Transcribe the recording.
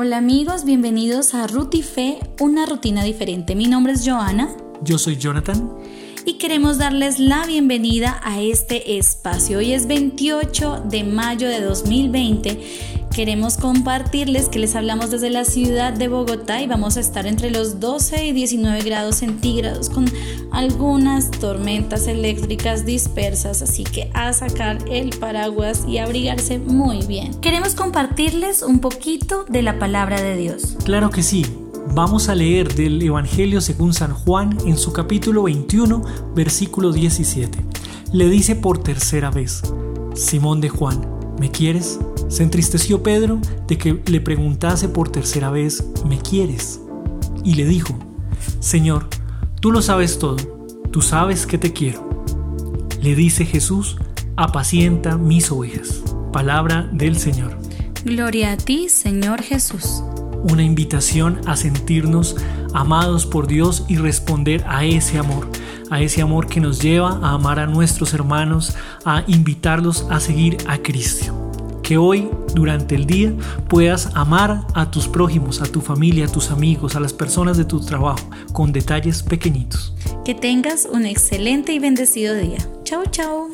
Hola amigos, bienvenidos a Ruti Fe, una rutina diferente. Mi nombre es Joana. Yo soy Jonathan. Y queremos darles la bienvenida a este espacio. Hoy es 28 de mayo de 2020 queremos compartirles que les hablamos desde la ciudad de Bogotá y vamos a estar entre los 12 y 19 grados centígrados con algunas tormentas eléctricas dispersas, así que a sacar el paraguas y abrigarse muy bien. Queremos compartirles un poquito de la palabra de Dios. Claro que sí. Vamos a leer del Evangelio según San Juan en su capítulo 21, versículo 17. Le dice por tercera vez, Simón de Juan, ¿me quieres? Se entristeció Pedro de que le preguntase por tercera vez, ¿me quieres? Y le dijo, Señor, tú lo sabes todo, tú sabes que te quiero. Le dice Jesús, apacienta mis ovejas. Palabra del Señor. Gloria a ti, Señor Jesús. Una invitación a sentirnos amados por Dios y responder a ese amor, a ese amor que nos lleva a amar a nuestros hermanos, a invitarlos a seguir a Cristo que hoy, durante el día, puedas amar a tus prójimos, a tu familia, a tus amigos, a las personas de tu trabajo, con detalles pequeñitos. Que tengas un excelente y bendecido día. Chao, chao.